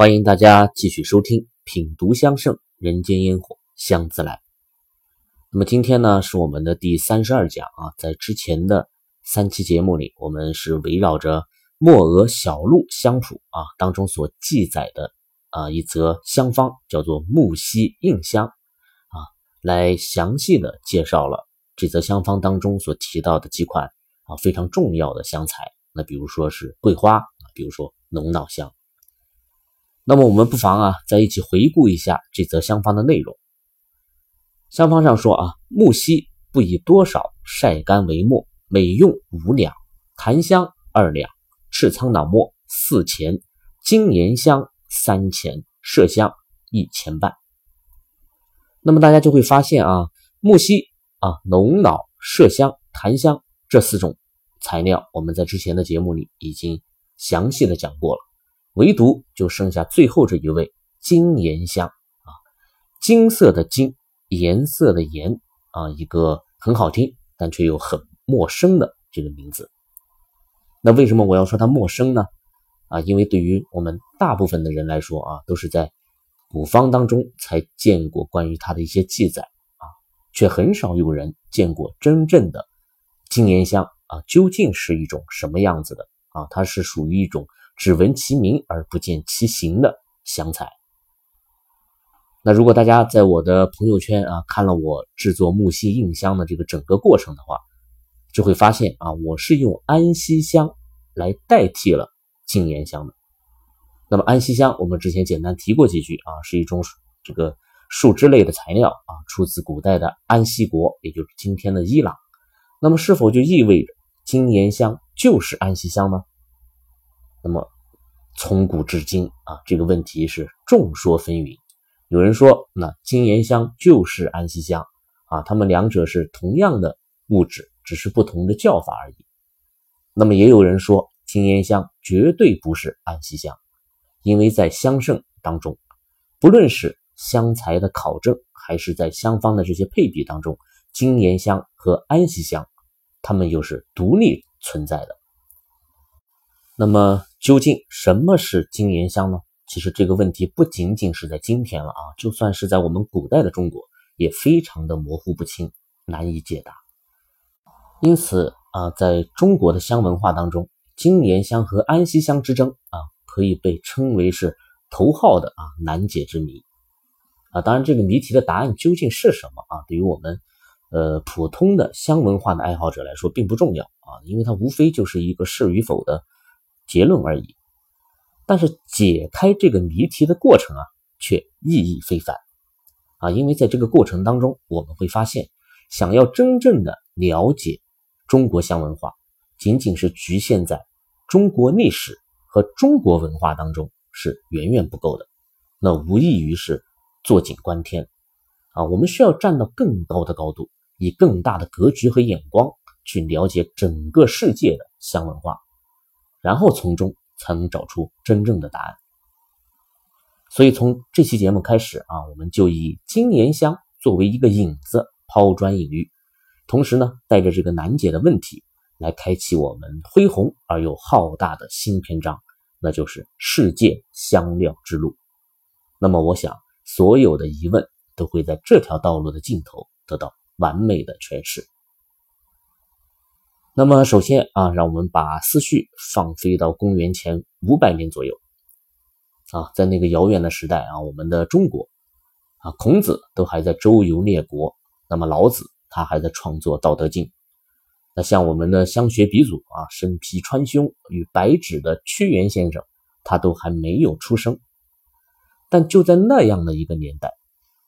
欢迎大家继续收听《品读香盛人间烟火香自来》。那么今天呢是我们的第三十二讲啊，在之前的三期节目里，我们是围绕着莫俄小鹿香谱啊当中所记载的啊一则香方，叫做木樨印香啊，来详细的介绍了这则香方当中所提到的几款啊非常重要的香材。那比如说是桂花啊，比如说龙脑香。那么我们不妨啊，再一起回顾一下这则香方的内容。香方上说啊，木樨不以多少晒干为末，每用五两；檀香二两；赤苍脑末四钱；金岩香三钱；麝香一钱半。那么大家就会发现啊，木樨啊、龙脑、麝香、檀香这四种材料，我们在之前的节目里已经详细的讲过了。唯独就剩下最后这一位金岩香啊，金色的金，颜色的颜啊，一个很好听但却又很陌生的这个名字。那为什么我要说它陌生呢？啊，因为对于我们大部分的人来说啊，都是在古方当中才见过关于它的一些记载啊，却很少有人见过真正的金岩香啊，究竟是一种什么样子的啊？它是属于一种。只闻其名而不见其形的香材。那如果大家在我的朋友圈啊看了我制作木樨印香的这个整个过程的话，就会发现啊，我是用安息香来代替了金岩香的。那么安息香我们之前简单提过几句啊，是一种这个树脂类的材料啊，出自古代的安息国，也就是今天的伊朗。那么是否就意味着金岩香就是安息香呢？那么，从古至今啊，这个问题是众说纷纭。有人说，那金岩香就是安息香啊，它们两者是同样的物质，只是不同的叫法而已。那么也有人说，金岩香绝对不是安息香，因为在香圣当中，不论是香材的考证，还是在香方的这些配比当中，金岩香和安息香，它们又是独立存在的。那么究竟什么是金岩香呢？其实这个问题不仅仅是在今天了啊，就算是在我们古代的中国，也非常的模糊不清，难以解答。因此啊，在中国的香文化当中，金岩香和安息香之争啊，可以被称为是头号的啊难解之谜啊。当然，这个谜题的答案究竟是什么啊？对于我们呃普通的香文化的爱好者来说，并不重要啊，因为它无非就是一个是与否的。结论而已，但是解开这个谜题的过程啊，却意义非凡啊！因为在这个过程当中，我们会发现，想要真正的了解中国香文化，仅仅是局限在中国历史和中国文化当中是远远不够的，那无异于是坐井观天啊！我们需要站到更高的高度，以更大的格局和眼光去了解整个世界的香文化。然后从中才能找出真正的答案。所以从这期节目开始啊，我们就以金岩香作为一个引子，抛砖引玉，同时呢，带着这个难解的问题，来开启我们恢宏而又浩大的新篇章，那就是世界香料之路。那么，我想所有的疑问都会在这条道路的尽头得到完美的诠释。那么，首先啊，让我们把思绪放飞到公元前五百年左右啊，在那个遥远的时代啊，我们的中国啊，孔子都还在周游列国，那么老子他还在创作《道德经》，那像我们的香学鼻祖啊，身披川芎与白纸的屈原先生，他都还没有出生。但就在那样的一个年代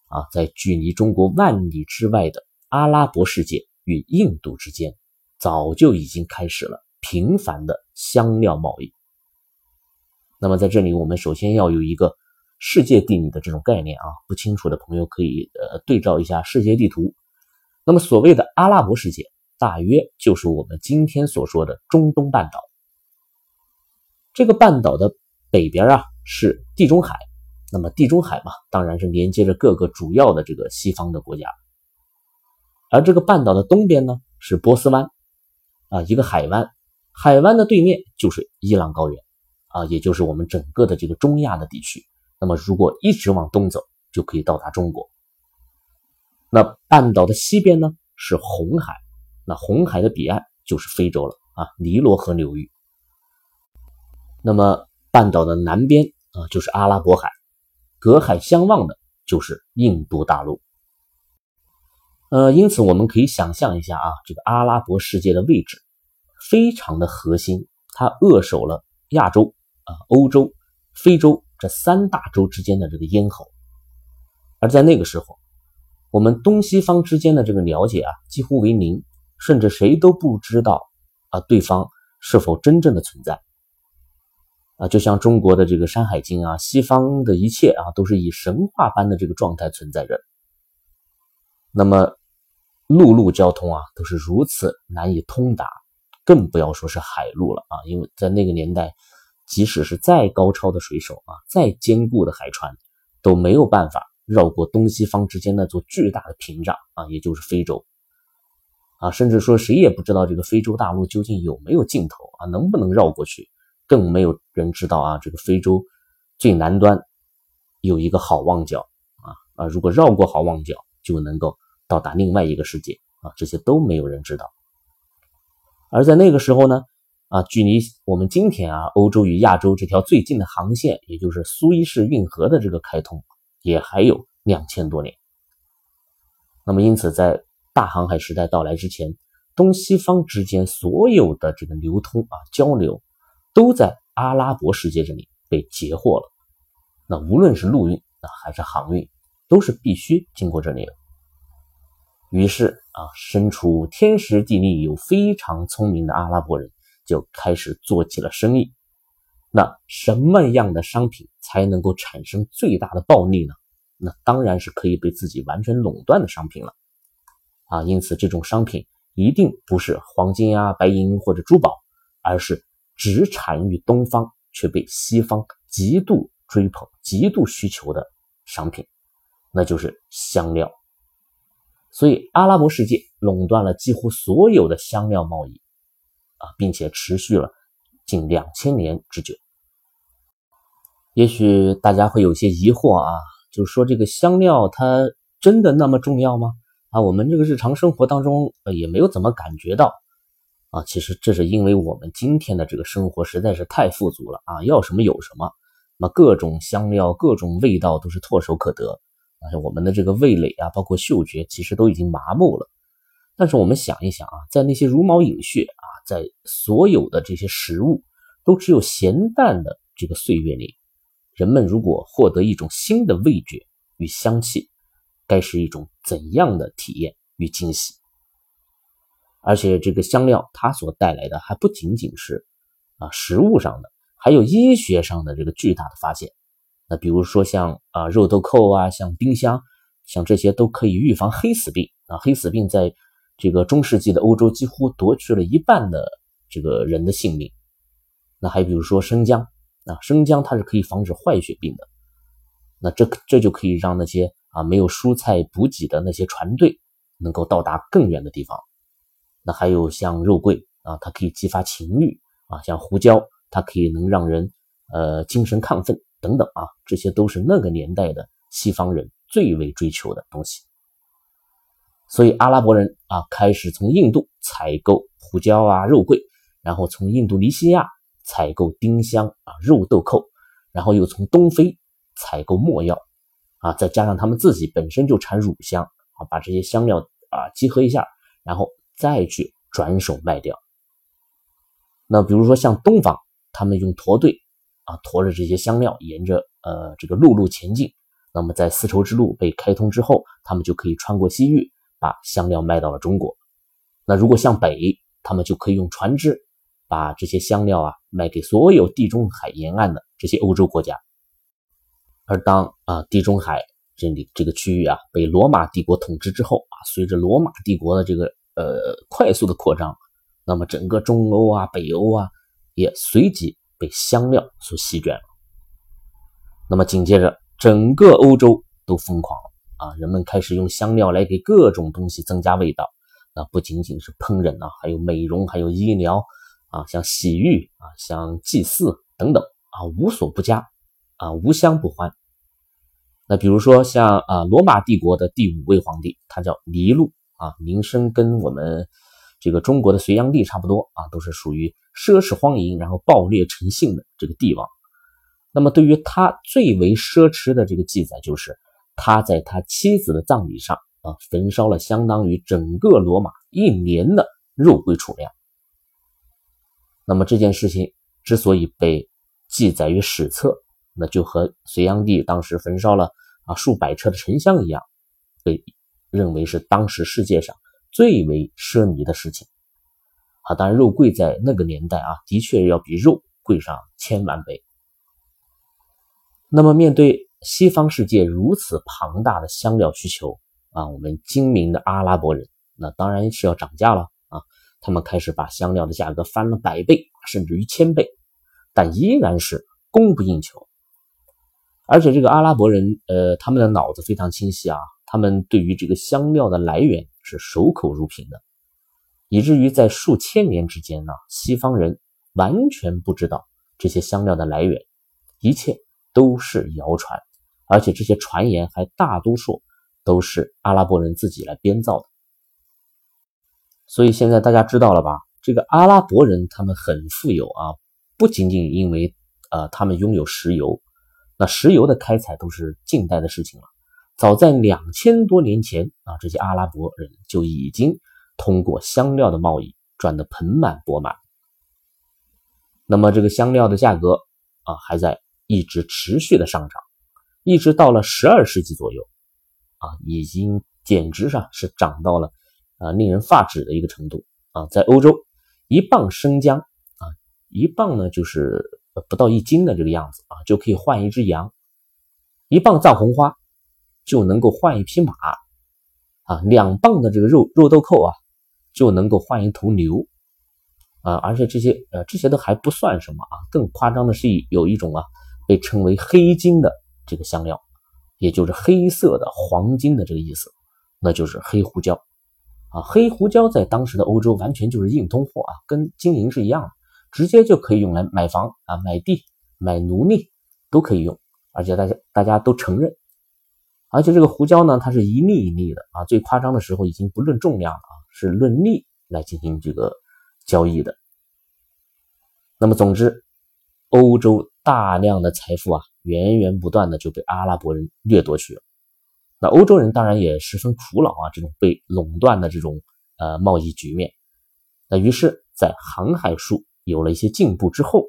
啊，在距离中国万里之外的阿拉伯世界与印度之间。早就已经开始了频繁的香料贸易。那么在这里，我们首先要有一个世界地理的这种概念啊，不清楚的朋友可以呃对照一下世界地图。那么所谓的阿拉伯世界，大约就是我们今天所说的中东半岛。这个半岛的北边啊是地中海，那么地中海嘛，当然是连接着各个主要的这个西方的国家。而这个半岛的东边呢是波斯湾。啊，一个海湾，海湾的对面就是伊朗高原，啊，也就是我们整个的这个中亚的地区。那么如果一直往东走，就可以到达中国。那半岛的西边呢是红海，那红海的彼岸就是非洲了啊，尼罗河流域。那么半岛的南边啊就是阿拉伯海，隔海相望的就是印度大陆。呃，因此我们可以想象一下啊，这个阿拉伯世界的位置非常的核心，它扼守了亚洲啊、欧洲、非洲这三大洲之间的这个咽喉。而在那个时候，我们东西方之间的这个了解啊，几乎为零，甚至谁都不知道啊对方是否真正的存在啊，就像中国的这个《山海经》啊，西方的一切啊，都是以神话般的这个状态存在着。那么。陆路交通啊，都是如此难以通达，更不要说是海路了啊！因为在那个年代，即使是再高超的水手啊，再坚固的海船，都没有办法绕过东西方之间那座巨大的屏障啊，也就是非洲啊。甚至说，谁也不知道这个非洲大陆究竟有没有尽头啊，能不能绕过去？更没有人知道啊，这个非洲最南端有一个好望角啊啊！如果绕过好望角，就能够。到达另外一个世界啊，这些都没有人知道。而在那个时候呢，啊，距离我们今天啊，欧洲与亚洲这条最近的航线，也就是苏伊士运河的这个开通，也还有两千多年。那么，因此在大航海时代到来之前，东西方之间所有的这个流通啊、交流，都在阿拉伯世界这里被截获了。那无论是陆运啊还是航运，都是必须经过这里的。于是啊，身处天时地利又非常聪明的阿拉伯人就开始做起了生意。那什么样的商品才能够产生最大的暴利呢？那当然是可以被自己完全垄断的商品了。啊，因此这种商品一定不是黄金啊、白银或者珠宝，而是只产于东方却被西方极度追捧、极度需求的商品，那就是香料。所以，阿拉伯世界垄断了几乎所有的香料贸易，啊，并且持续了近两千年之久。也许大家会有些疑惑啊，就是说这个香料它真的那么重要吗？啊，我们这个日常生活当中也没有怎么感觉到啊。其实这是因为我们今天的这个生活实在是太富足了啊，要什么有什么，那各种香料、各种味道都是唾手可得。啊，我们的这个味蕾啊，包括嗅觉，其实都已经麻木了。但是我们想一想啊，在那些茹毛饮血啊，在所有的这些食物都只有咸淡的这个岁月里，人们如果获得一种新的味觉与香气，该是一种怎样的体验与惊喜？而且这个香料它所带来的还不仅仅是啊食物上的，还有医学上的这个巨大的发现。那比如说像啊肉豆蔻啊，像丁香，像这些都可以预防黑死病啊。黑死病在这个中世纪的欧洲几乎夺去了一半的这个人的性命。那还比如说生姜啊，生姜它是可以防止坏血病的。那这这就可以让那些啊没有蔬菜补给的那些船队能够到达更远的地方。那还有像肉桂啊，它可以激发情欲啊，像胡椒，它可以能让人呃精神亢奋。等等啊，这些都是那个年代的西方人最为追求的东西。所以阿拉伯人啊，开始从印度采购胡椒啊、肉桂，然后从印度尼西亚采购丁香啊、肉豆蔻，然后又从东非采购墨药啊，再加上他们自己本身就产乳香啊，把这些香料啊集合一下，然后再去转手卖掉。那比如说像东方，他们用驼队。啊，驮着这些香料，沿着呃这个陆路前进。那么在丝绸之路被开通之后，他们就可以穿过西域，把香料卖到了中国。那如果向北，他们就可以用船只把这些香料啊卖给所有地中海沿岸的这些欧洲国家。而当啊地中海这里这个区域啊被罗马帝国统治之后啊，随着罗马帝国的这个呃快速的扩张，那么整个中欧啊、北欧啊也随即。被香料所席卷了，那么紧接着整个欧洲都疯狂了啊！人们开始用香料来给各种东西增加味道，那不仅仅是烹饪啊，还有美容，还有医疗啊，像洗浴啊，像祭祀等等啊无所不加啊无香不欢。那比如说像啊罗马帝国的第五位皇帝，他叫尼禄啊，名声跟我们这个中国的隋炀帝差不多啊，都是属于奢侈荒淫，然后暴虐成性的这个帝王。那么对于他最为奢侈的这个记载，就是他在他妻子的葬礼上啊，焚烧了相当于整个罗马一年的肉桂储量。那么这件事情之所以被记载于史册，那就和隋炀帝当时焚烧了啊数百车的沉香一样，被认为是当时世界上最为奢靡的事情。啊，当然肉桂在那个年代啊，的确要比肉贵上千万倍。那么，面对西方世界如此庞大的香料需求啊，我们精明的阿拉伯人那当然是要涨价了啊！他们开始把香料的价格翻了百倍，甚至于千倍，但依然是供不应求。而且，这个阿拉伯人呃，他们的脑子非常清晰啊，他们对于这个香料的来源是守口如瓶的，以至于在数千年之间呢，西方人完全不知道这些香料的来源，一切。都是谣传，而且这些传言还大多数都是阿拉伯人自己来编造的。所以现在大家知道了吧？这个阿拉伯人他们很富有啊，不仅仅因为呃他们拥有石油，那石油的开采都是近代的事情了。早在两千多年前啊，这些阿拉伯人就已经通过香料的贸易赚得盆满钵满。那么这个香料的价格啊还在。一直持续的上涨，一直到了十二世纪左右，啊，已经简直上是涨到了啊令人发指的一个程度啊！在欧洲，一磅生姜啊，一磅呢就是不到一斤的这个样子啊，就可以换一只羊；一磅藏红花就能够换一匹马啊；两磅的这个肉肉豆蔻啊，就能够换一头牛啊！而且这些呃这些都还不算什么啊，更夸张的是有一种啊。被称为黑金的这个香料，也就是黑色的黄金的这个意思，那就是黑胡椒啊。黑胡椒在当时的欧洲完全就是硬通货啊，跟金银是一样的，直接就可以用来买房啊、买地、买奴隶都可以用，而且大家大家都承认。而且这个胡椒呢，它是一粒一粒的啊，最夸张的时候已经不论重量了啊，是论粒来进行这个交易的。那么总之，欧洲。大量的财富啊，源源不断的就被阿拉伯人掠夺去了。那欧洲人当然也十分苦恼啊，这种被垄断的这种呃贸易局面。那于是，在航海术有了一些进步之后，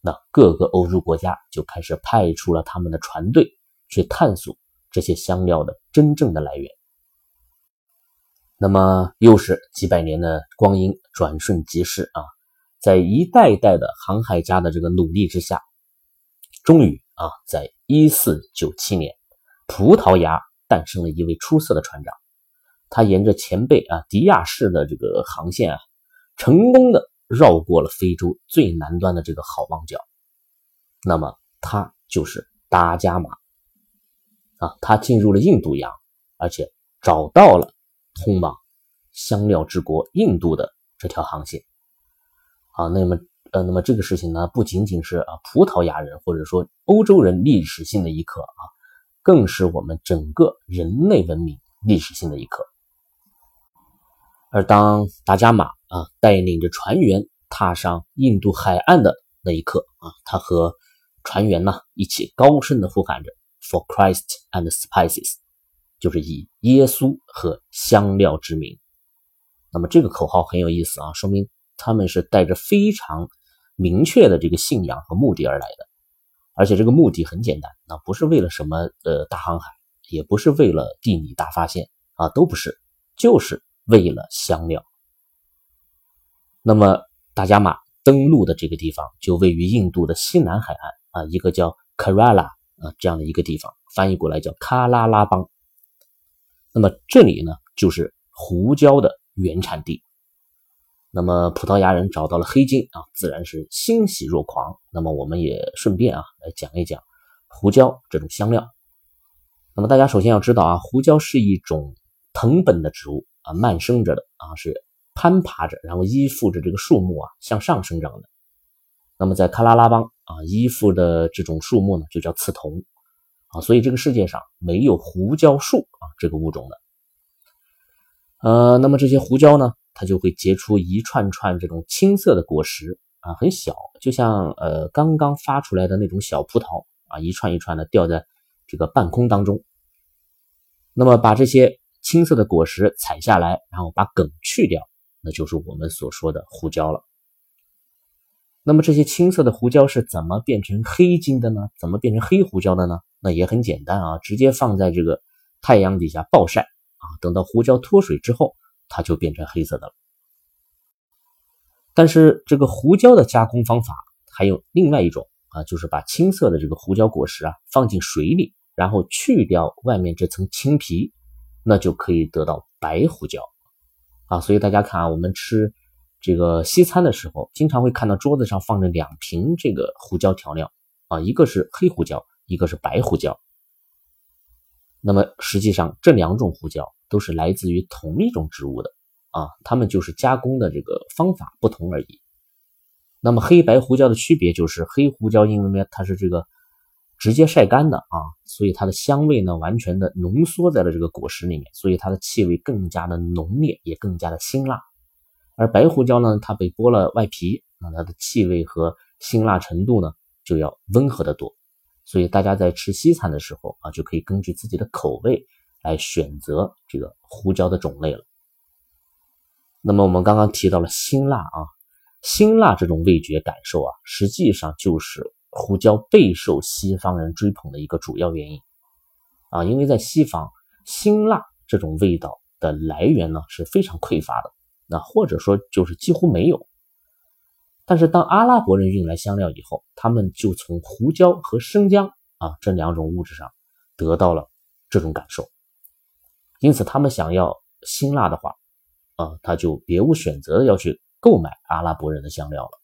那各个欧洲国家就开始派出了他们的船队去探索这些香料的真正的来源。那么，又是几百年的光阴转瞬即逝啊，在一代代的航海家的这个努力之下。终于啊，在一四九七年，葡萄牙诞生了一位出色的船长。他沿着前辈啊迪亚士的这个航线啊，成功的绕过了非洲最南端的这个好望角。那么他就是达伽马啊，他进入了印度洋，而且找到了通往香料之国印度的这条航线。啊，那么。呃，那么这个事情呢，不仅仅是啊葡萄牙人或者说欧洲人历史性的一刻啊，更是我们整个人类文明历史性的一刻。而当达伽马啊带领着船员踏上印度海岸的那一刻啊，他和船员呢一起高声的呼喊着 “For Christ and Spices”，就是以耶稣和香料之名。那么这个口号很有意思啊，说明他们是带着非常。明确的这个信仰和目的而来的，而且这个目的很简单，那不是为了什么呃大航海，也不是为了地理大发现啊，都不是，就是为了香料。那么大加马登陆的这个地方就位于印度的西南海岸啊，一个叫 Kerala 啊这样的一个地方，翻译过来叫喀拉拉邦。那么这里呢，就是胡椒的原产地。那么葡萄牙人找到了黑金啊，自然是欣喜若狂。那么我们也顺便啊来讲一讲胡椒这种香料。那么大家首先要知道啊，胡椒是一种藤本的植物啊，慢生着的啊，是攀爬着，然后依附着这个树木啊向上生长的。那么在喀拉拉邦啊，依附的这种树木呢就叫刺桐啊，所以这个世界上没有胡椒树啊这个物种的。呃，那么这些胡椒呢，它就会结出一串串这种青色的果实啊，很小，就像呃刚刚发出来的那种小葡萄啊，一串一串的掉在这个半空当中。那么把这些青色的果实采下来，然后把梗去掉，那就是我们所说的胡椒了。那么这些青色的胡椒是怎么变成黑金的呢？怎么变成黑胡椒的呢？那也很简单啊，直接放在这个太阳底下暴晒啊，等到胡椒脱水之后，它就变成黑色的了。但是这个胡椒的加工方法还有另外一种啊，就是把青色的这个胡椒果实啊放进水里，然后去掉外面这层青皮，那就可以得到白胡椒啊。所以大家看啊，我们吃。这个西餐的时候，经常会看到桌子上放着两瓶这个胡椒调料啊，一个是黑胡椒，一个是白胡椒。那么实际上这两种胡椒都是来自于同一种植物的啊，它们就是加工的这个方法不同而已。那么黑白胡椒的区别就是黑胡椒因为它是这个直接晒干的啊，所以它的香味呢完全的浓缩在了这个果实里面，所以它的气味更加的浓烈，也更加的辛辣。而白胡椒呢，它被剥了外皮，那它的气味和辛辣程度呢就要温和的多。所以大家在吃西餐的时候啊，就可以根据自己的口味来选择这个胡椒的种类了。那么我们刚刚提到了辛辣啊，辛辣这种味觉感受啊，实际上就是胡椒备受西方人追捧的一个主要原因啊，因为在西方，辛辣这种味道的来源呢是非常匮乏的。那或者说就是几乎没有，但是当阿拉伯人运来香料以后，他们就从胡椒和生姜啊这两种物质上得到了这种感受，因此他们想要辛辣的话，啊他就别无选择的要去购买阿拉伯人的香料了。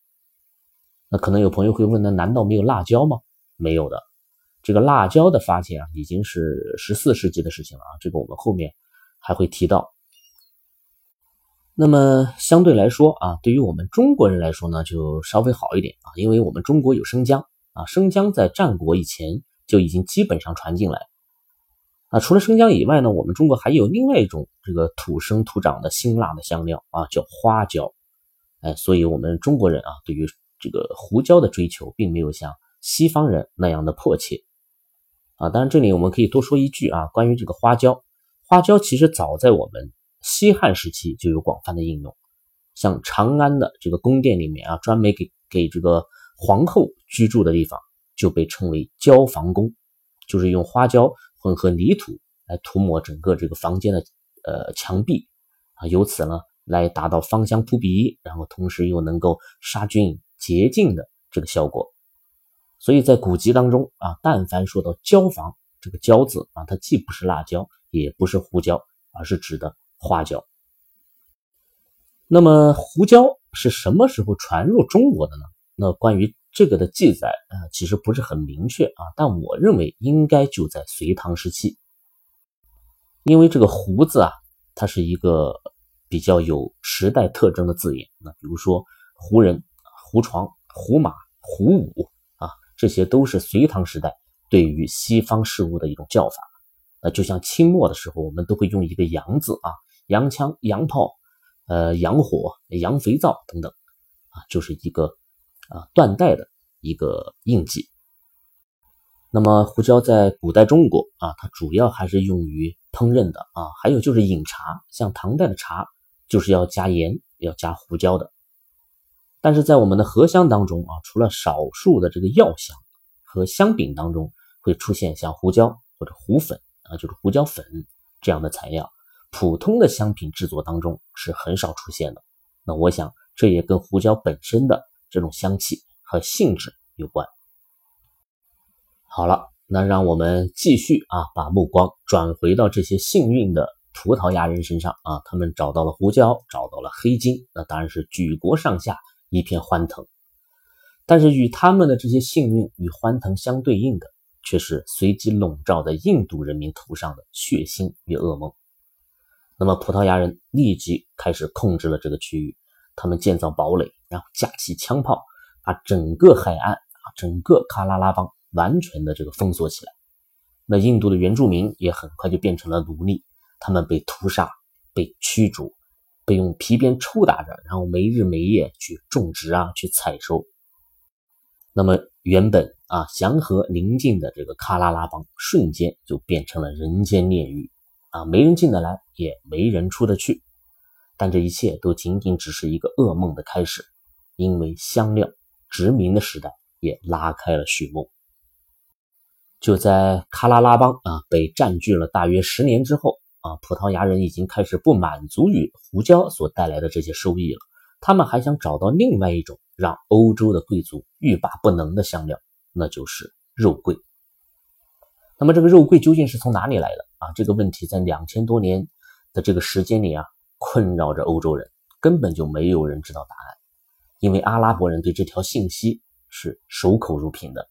那可能有朋友会问，那难道没有辣椒吗？没有的，这个辣椒的发现啊已经是十四世纪的事情了啊，这个我们后面还会提到。那么相对来说啊，对于我们中国人来说呢，就稍微好一点啊，因为我们中国有生姜啊，生姜在战国以前就已经基本上传进来啊。除了生姜以外呢，我们中国还有另外一种这个土生土长的辛辣的香料啊，叫花椒。哎，所以我们中国人啊，对于这个胡椒的追求，并没有像西方人那样的迫切啊。当然，这里我们可以多说一句啊，关于这个花椒，花椒其实早在我们。西汉时期就有广泛的应用，像长安的这个宫殿里面啊，专门给给这个皇后居住的地方，就被称为椒房宫，就是用花椒混合泥土来涂抹整个这个房间的呃墙壁啊，由此呢来达到芳香扑鼻，然后同时又能够杀菌洁净的这个效果。所以在古籍当中啊，但凡说到椒房这个椒字啊，它既不是辣椒，也不是胡椒，而是指的。花椒。那么胡椒是什么时候传入中国的呢？那关于这个的记载啊，其实不是很明确啊。但我认为应该就在隋唐时期，因为这个“胡”字啊，它是一个比较有时代特征的字眼。那比如说胡人、胡床、胡马、胡武啊，这些都是隋唐时代对于西方事物的一种叫法。那就像清末的时候，我们都会用一个“洋”字啊。洋枪、洋炮、呃，洋火、洋肥皂等等，啊，就是一个啊断代的一个印记。那么胡椒在古代中国啊，它主要还是用于烹饪的啊，还有就是饮茶，像唐代的茶就是要加盐、要加胡椒的。但是在我们的荷香当中啊，除了少数的这个药香和香饼当中会出现像胡椒或者胡粉啊，就是胡椒粉这样的材料。普通的香品制作当中是很少出现的，那我想这也跟胡椒本身的这种香气和性质有关。好了，那让我们继续啊，把目光转回到这些幸运的葡萄牙人身上啊，他们找到了胡椒，找到了黑金，那当然是举国上下一片欢腾。但是与他们的这些幸运与欢腾相对应的，却是随即笼罩在印度人民头上的血腥与噩梦。那么葡萄牙人立即开始控制了这个区域，他们建造堡垒，然后架起枪炮，把整个海岸啊整个喀拉拉邦完全的这个封锁起来。那印度的原住民也很快就变成了奴隶，他们被屠杀、被驱逐、被用皮鞭抽打着，然后没日没夜去种植啊，去采收。那么原本啊祥和宁静的这个喀拉拉邦，瞬间就变成了人间炼狱啊，没人进得来，也没人出得去。但这一切都仅仅只是一个噩梦的开始，因为香料殖民的时代也拉开了序幕。就在喀拉拉邦啊被占据了大约十年之后啊，葡萄牙人已经开始不满足于胡椒所带来的这些收益了，他们还想找到另外一种让欧洲的贵族欲罢不能的香料，那就是肉桂。那么这个肉桂究竟是从哪里来的啊？这个问题在两千多年的这个时间里啊。困扰着欧洲人，根本就没有人知道答案，因为阿拉伯人对这条信息是守口如瓶的。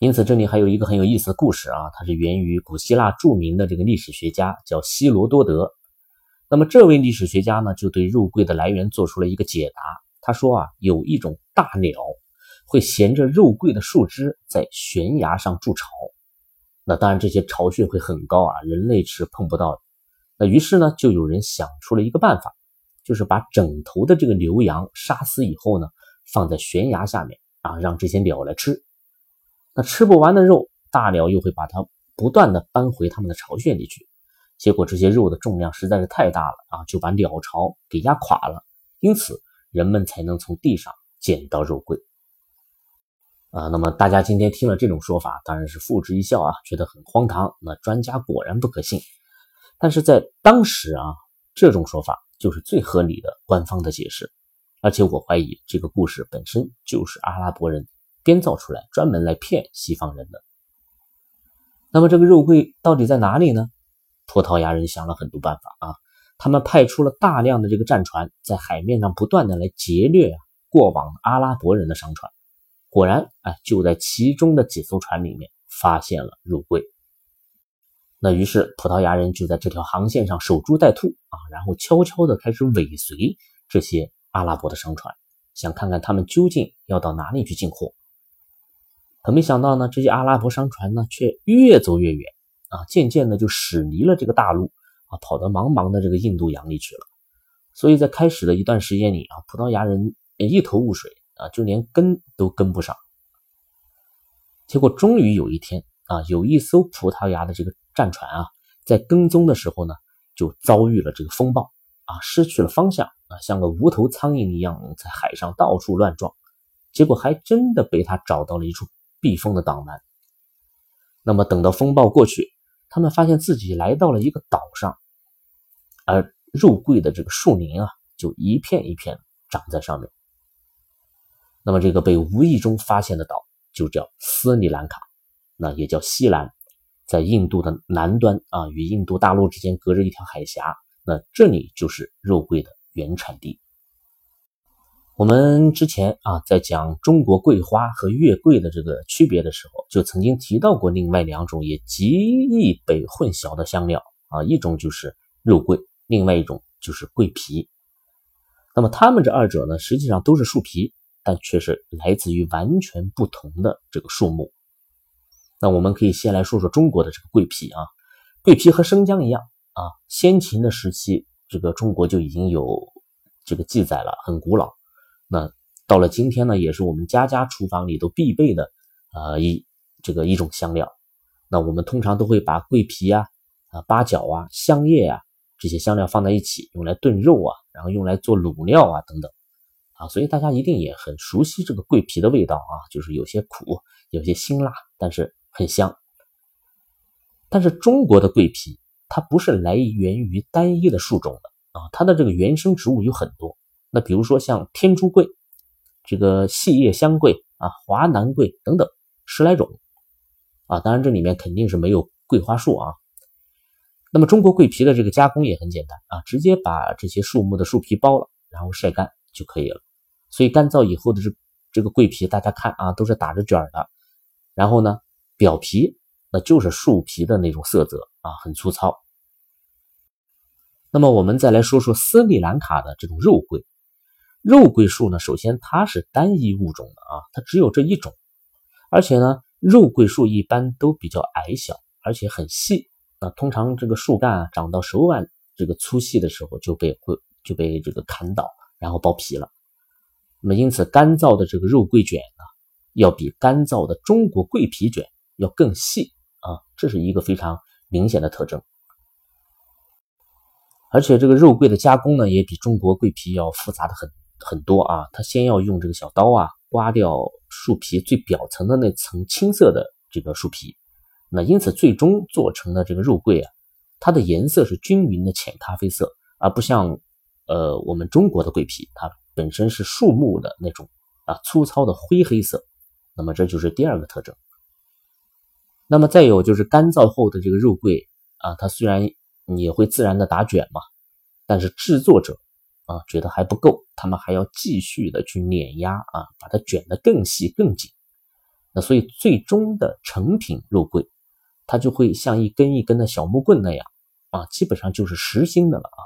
因此，这里还有一个很有意思的故事啊，它是源于古希腊著名的这个历史学家叫希罗多德。那么，这位历史学家呢，就对肉桂的来源做出了一个解答。他说啊，有一种大鸟会衔着肉桂的树枝在悬崖上筑巢。那当然，这些巢穴会很高啊，人类是碰不到的。那于是呢，就有人想出了一个办法，就是把整头的这个牛羊杀死以后呢，放在悬崖下面啊，让这些鸟来吃。那吃不完的肉，大鸟又会把它不断的搬回它们的巢穴里去。结果这些肉的重量实在是太大了啊，就把鸟巢给压垮了。因此，人们才能从地上捡到肉桂。啊，那么大家今天听了这种说法，当然是付之一笑啊，觉得很荒唐。那专家果然不可信。但是在当时啊，这种说法就是最合理的官方的解释，而且我怀疑这个故事本身就是阿拉伯人编造出来，专门来骗西方人的。那么这个肉桂到底在哪里呢？葡萄牙人想了很多办法啊，他们派出了大量的这个战船，在海面上不断的来劫掠啊过往阿拉伯人的商船，果然哎，就在其中的几艘船里面发现了肉桂。那于是葡萄牙人就在这条航线上守株待兔啊，然后悄悄地开始尾随这些阿拉伯的商船，想看看他们究竟要到哪里去进货。可没想到呢，这些阿拉伯商船呢却越走越远啊，渐渐的就驶离了这个大陆啊，跑到茫茫的这个印度洋里去了。所以在开始的一段时间里啊，葡萄牙人一头雾水啊，就连跟都跟不上。结果终于有一天啊，有一艘葡萄牙的这个。战船啊，在跟踪的时候呢，就遭遇了这个风暴啊，失去了方向啊，像个无头苍蝇一样在海上到处乱撞，结果还真的被他找到了一处避风的港湾。那么等到风暴过去，他们发现自己来到了一个岛上，而肉桂的这个树林啊，就一片一片长在上面。那么这个被无意中发现的岛就叫斯里兰卡，那也叫西兰。在印度的南端啊，与印度大陆之间隔着一条海峡，那这里就是肉桂的原产地。我们之前啊，在讲中国桂花和月桂的这个区别的时候，就曾经提到过另外两种也极易被混淆的香料啊，一种就是肉桂，另外一种就是桂皮。那么它们这二者呢，实际上都是树皮，但却是来自于完全不同的这个树木。那我们可以先来说说中国的这个桂皮啊，桂皮和生姜一样啊，先秦的时期，这个中国就已经有这个记载了，很古老。那到了今天呢，也是我们家家厨房里都必备的呃一这个一种香料。那我们通常都会把桂皮啊、啊八角啊、香叶啊这些香料放在一起，用来炖肉啊，然后用来做卤料啊等等啊，所以大家一定也很熟悉这个桂皮的味道啊，就是有些苦，有些辛辣，但是。很香，但是中国的桂皮它不是来源于单一的树种的啊，它的这个原生植物有很多。那比如说像天竺桂、这个细叶香桂啊、华南桂等等十来种啊，当然这里面肯定是没有桂花树啊。那么中国桂皮的这个加工也很简单啊，直接把这些树木的树皮剥了，然后晒干就可以了。所以干燥以后的这这个桂皮，大家看啊，都是打着卷的，然后呢。表皮那就是树皮的那种色泽啊，很粗糙。那么我们再来说说斯里兰卡的这种肉桂，肉桂树呢，首先它是单一物种的啊，它只有这一种，而且呢，肉桂树一般都比较矮小，而且很细。那通常这个树干啊长到手腕这个粗细的时候就被会就被这个砍倒，然后剥皮了。那么因此，干燥的这个肉桂卷呢，要比干燥的中国桂皮卷要更细啊，这是一个非常明显的特征。而且这个肉桂的加工呢，也比中国桂皮要复杂的很。很多啊，它先要用这个小刀啊，刮掉树皮最表层的那层青色的这个树皮，那因此最终做成的这个肉桂啊，它的颜色是均匀的浅咖啡色，而不像呃我们中国的桂皮，它本身是树木的那种啊粗糙的灰黑色。那么这就是第二个特征。那么再有就是干燥后的这个肉桂啊，它虽然也会自然的打卷嘛，但是制作者。啊，觉得还不够，他们还要继续的去碾压啊，把它卷得更细更紧。那所以最终的成品肉桂，它就会像一根一根的小木棍那样啊，基本上就是实心的了啊。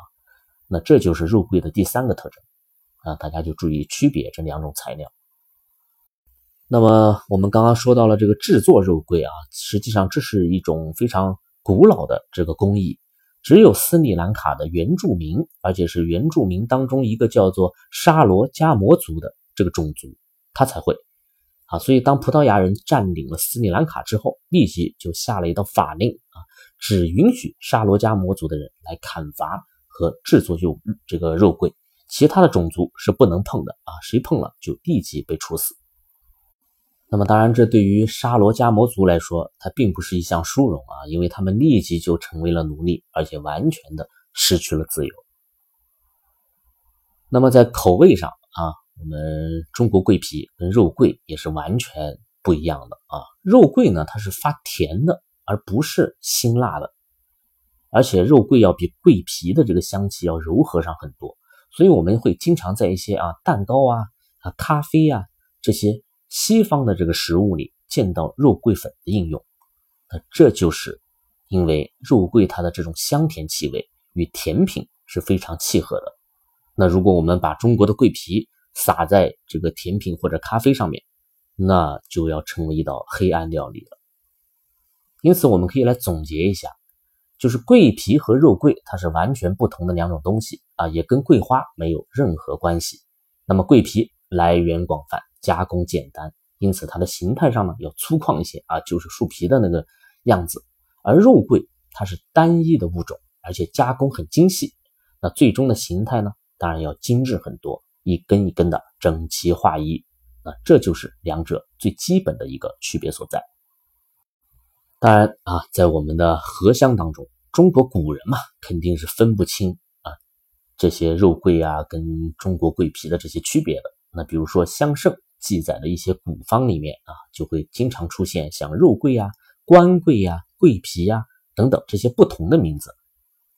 那这就是肉桂的第三个特征啊，大家就注意区别这两种材料。那么我们刚刚说到了这个制作肉桂啊，实际上这是一种非常古老的这个工艺。只有斯里兰卡的原住民，而且是原住民当中一个叫做沙罗加摩族的这个种族，他才会啊。所以当葡萄牙人占领了斯里兰卡之后，立即就下了一道法令啊，只允许沙罗加摩族的人来砍伐和制作肉这个肉桂，其他的种族是不能碰的啊，谁碰了就立即被处死。那么当然，这对于沙罗加摩族来说，它并不是一项殊荣啊，因为他们立即就成为了奴隶，而且完全的失去了自由。那么在口味上啊，我们中国桂皮跟肉桂也是完全不一样的啊。肉桂呢，它是发甜的，而不是辛辣的，而且肉桂要比桂皮的这个香气要柔和上很多，所以我们会经常在一些啊蛋糕啊啊咖啡啊这些。西方的这个食物里见到肉桂粉的应用，那这就是因为肉桂它的这种香甜气味与甜品是非常契合的。那如果我们把中国的桂皮撒在这个甜品或者咖啡上面，那就要成为一道黑暗料理了。因此，我们可以来总结一下，就是桂皮和肉桂它是完全不同的两种东西啊，也跟桂花没有任何关系。那么桂皮来源广泛。加工简单，因此它的形态上呢要粗犷一些啊，就是树皮的那个样子。而肉桂它是单一的物种，而且加工很精细，那最终的形态呢当然要精致很多，一根一根的整齐划一。那这就是两者最基本的一个区别所在。当然啊，在我们的荷香当中，中国古人嘛肯定是分不清啊这些肉桂啊跟中国桂皮的这些区别的。那比如说香圣。记载的一些古方里面啊，就会经常出现像肉桂呀、官桂呀、桂皮呀等等这些不同的名字。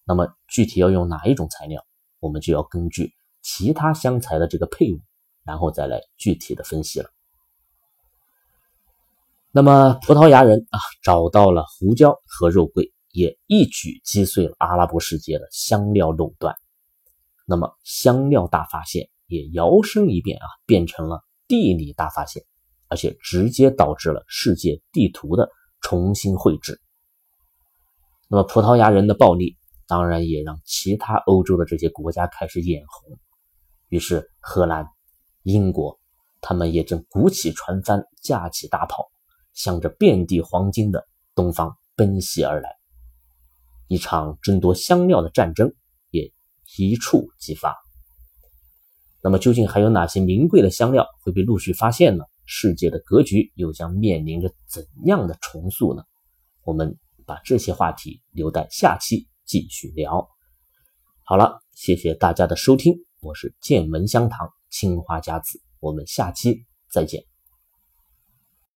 那么具体要用哪一种材料，我们就要根据其他香材的这个配伍，然后再来具体的分析了。那么葡萄牙人啊，找到了胡椒和肉桂，也一举击碎了阿拉伯世界的香料垄断。那么香料大发现也摇身一变啊，变成了。地理大发现，而且直接导致了世界地图的重新绘制。那么葡萄牙人的暴力，当然也让其他欧洲的这些国家开始眼红。于是荷兰、英国，他们也正鼓起船帆，架起大炮，向着遍地黄金的东方奔袭而来。一场争夺香料的战争也一触即发。那么究竟还有哪些名贵的香料会被陆续发现呢？世界的格局又将面临着怎样的重塑呢？我们把这些话题留待下期继续聊。好了，谢谢大家的收听，我是见闻香堂青花家子，我们下期再见。